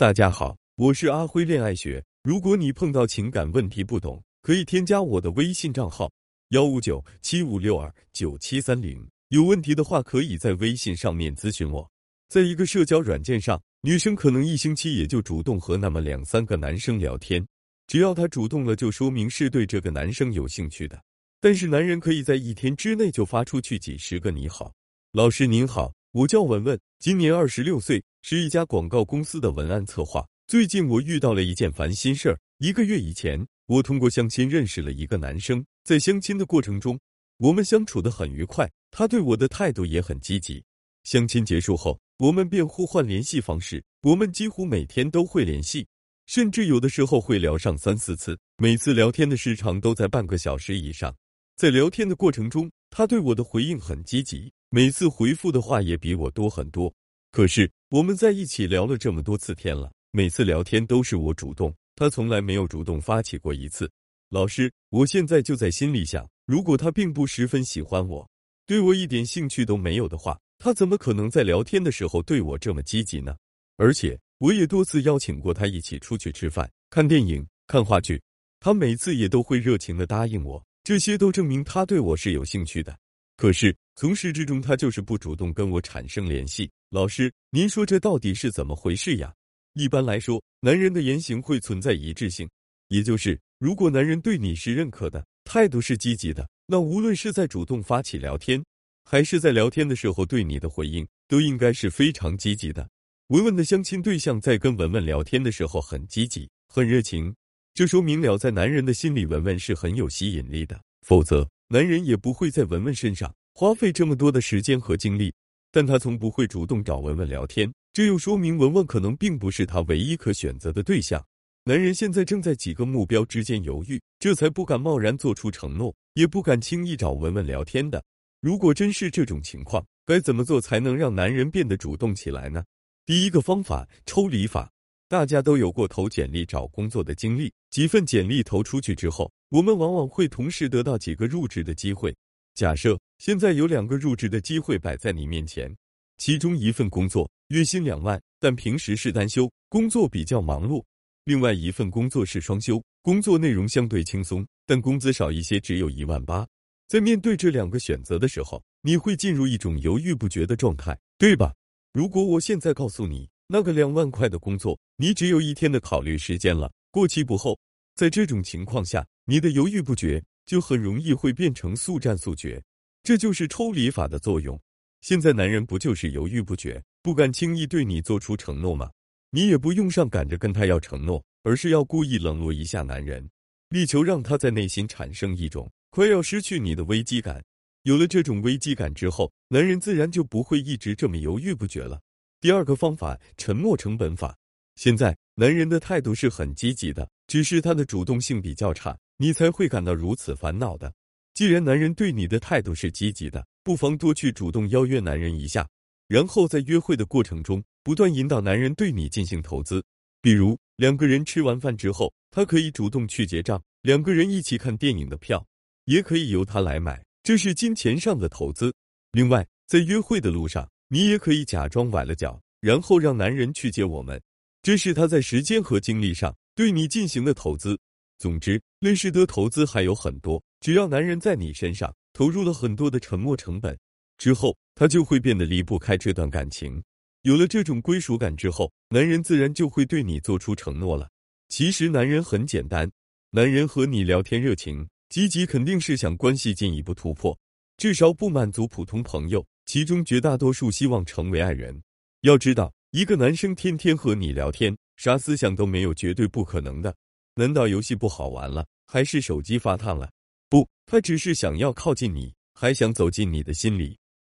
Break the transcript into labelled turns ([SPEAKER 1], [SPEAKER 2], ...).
[SPEAKER 1] 大家好，我是阿辉恋爱学。如果你碰到情感问题不懂，可以添加我的微信账号幺五九七五六二九七三零。有问题的话，可以在微信上面咨询我。在一个社交软件上，女生可能一星期也就主动和那么两三个男生聊天，只要她主动了，就说明是对这个男生有兴趣的。但是男人可以在一天之内就发出去几十个你好，老师您好，我叫文文，今年二十六岁。是一家广告公司的文案策划。最近我遇到了一件烦心事儿。一个月以前，我通过相亲认识了一个男生，在相亲的过程中，我们相处的很愉快，他对我的态度也很积极。相亲结束后，我们便互换联系方式，我们几乎每天都会联系，甚至有的时候会聊上三四次，每次聊天的时长都在半个小时以上。在聊天的过程中，他对我的回应很积极，每次回复的话也比我多很多。可是我们在一起聊了这么多次天了，每次聊天都是我主动，他从来没有主动发起过一次。老师，我现在就在心里想，如果他并不十分喜欢我，对我一点兴趣都没有的话，他怎么可能在聊天的时候对我这么积极呢？而且我也多次邀请过他一起出去吃饭、看电影、看话剧，他每次也都会热情的答应我，这些都证明他对我是有兴趣的。可是从始至终，他就是不主动跟我产生联系。老师，您说这到底是怎么回事呀？一般来说，男人的言行会存在一致性，也就是如果男人对你是认可的，态度是积极的，那无论是在主动发起聊天，还是在聊天的时候对你的回应，都应该是非常积极的。文文的相亲对象在跟文文聊天的时候很积极、很热情，这说明了在男人的心里，文文是很有吸引力的，否则男人也不会在文文身上花费这么多的时间和精力。但他从不会主动找文文聊天，这又说明文文可能并不是他唯一可选择的对象。男人现在正在几个目标之间犹豫，这才不敢贸然做出承诺，也不敢轻易找文文聊天的。如果真是这种情况，该怎么做才能让男人变得主动起来呢？第一个方法，抽离法。大家都有过投简历找工作的经历，几份简历投出去之后，我们往往会同时得到几个入职的机会。假设现在有两个入职的机会摆在你面前，其中一份工作月薪两万，但平时是单休，工作比较忙碌；另外一份工作是双休，工作内容相对轻松，但工资少一些，只有一万八。在面对这两个选择的时候，你会进入一种犹豫不决的状态，对吧？如果我现在告诉你那个两万块的工作，你只有一天的考虑时间了，过期不候。在这种情况下，你的犹豫不决。就很容易会变成速战速决，这就是抽离法的作用。现在男人不就是犹豫不决，不敢轻易对你做出承诺吗？你也不用上赶着跟他要承诺，而是要故意冷落一下男人，力求让他在内心产生一种快要失去你的危机感。有了这种危机感之后，男人自然就不会一直这么犹豫不决了。第二个方法，沉默成本法。现在男人的态度是很积极的，只是他的主动性比较差。你才会感到如此烦恼的。既然男人对你的态度是积极的，不妨多去主动邀约男人一下，然后在约会的过程中不断引导男人对你进行投资。比如两个人吃完饭之后，他可以主动去结账；两个人一起看电影的票，也可以由他来买，这是金钱上的投资。另外，在约会的路上，你也可以假装崴了脚，然后让男人去接我们，这是他在时间和精力上对你进行的投资。总之，类似的投资还有很多。只要男人在你身上投入了很多的沉默成本之后，他就会变得离不开这段感情。有了这种归属感之后，男人自然就会对你做出承诺了。其实，男人很简单，男人和你聊天热情、积极，肯定是想关系进一步突破，至少不满足普通朋友。其中绝大多数希望成为爱人。要知道，一个男生天天和你聊天，啥思想都没有，绝对不可能的。难道游戏不好玩了，还是手机发烫了？不，他只是想要靠近你，还想走进你的心里。